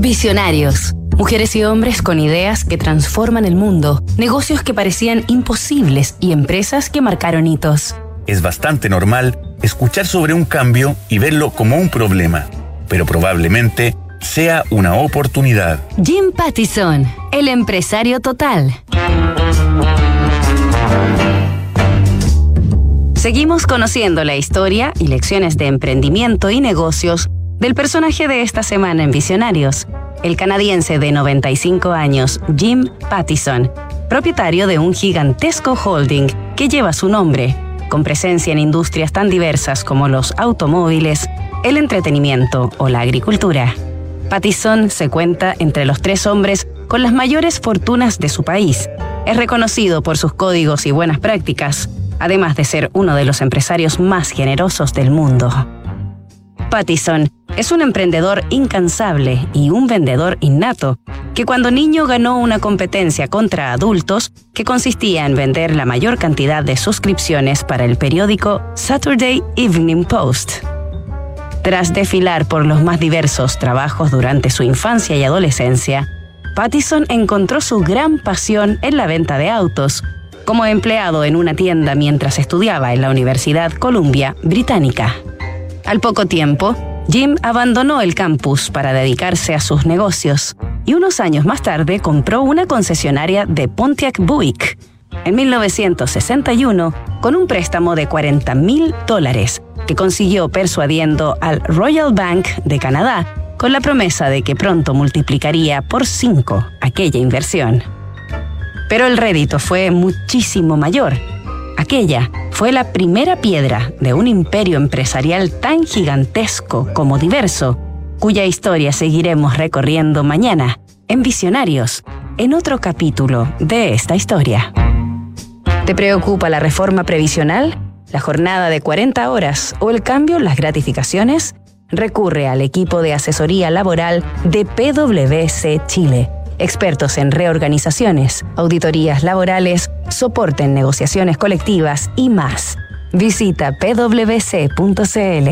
Visionarios. Mujeres y hombres con ideas que transforman el mundo, negocios que parecían imposibles y empresas que marcaron hitos. Es bastante normal escuchar sobre un cambio y verlo como un problema, pero probablemente sea una oportunidad. Jim Pattison, el empresario total. Seguimos conociendo la historia y lecciones de emprendimiento y negocios del personaje de esta semana en Visionarios, el canadiense de 95 años Jim Pattison, propietario de un gigantesco holding que lleva su nombre, con presencia en industrias tan diversas como los automóviles, el entretenimiento o la agricultura. Pattison se cuenta entre los tres hombres con las mayores fortunas de su país. Es reconocido por sus códigos y buenas prácticas, además de ser uno de los empresarios más generosos del mundo. Pattison es un emprendedor incansable y un vendedor innato, que cuando niño ganó una competencia contra adultos que consistía en vender la mayor cantidad de suscripciones para el periódico Saturday Evening Post. Tras desfilar por los más diversos trabajos durante su infancia y adolescencia, Pattison encontró su gran pasión en la venta de autos, como empleado en una tienda mientras estudiaba en la Universidad Columbia Británica. Al poco tiempo, Jim abandonó el campus para dedicarse a sus negocios y unos años más tarde compró una concesionaria de Pontiac Buick. En 1961, con un préstamo de 40 mil dólares que consiguió persuadiendo al Royal Bank de Canadá con la promesa de que pronto multiplicaría por cinco aquella inversión. Pero el rédito fue muchísimo mayor. Aquella fue la primera piedra de un imperio empresarial tan gigantesco como diverso, cuya historia seguiremos recorriendo mañana en Visionarios, en otro capítulo de esta historia. ¿Te preocupa la reforma previsional, la jornada de 40 horas o el cambio en las gratificaciones? Recurre al equipo de asesoría laboral de PwC Chile expertos en reorganizaciones, auditorías laborales, soporte en negociaciones colectivas y más. Visita pwc.cl.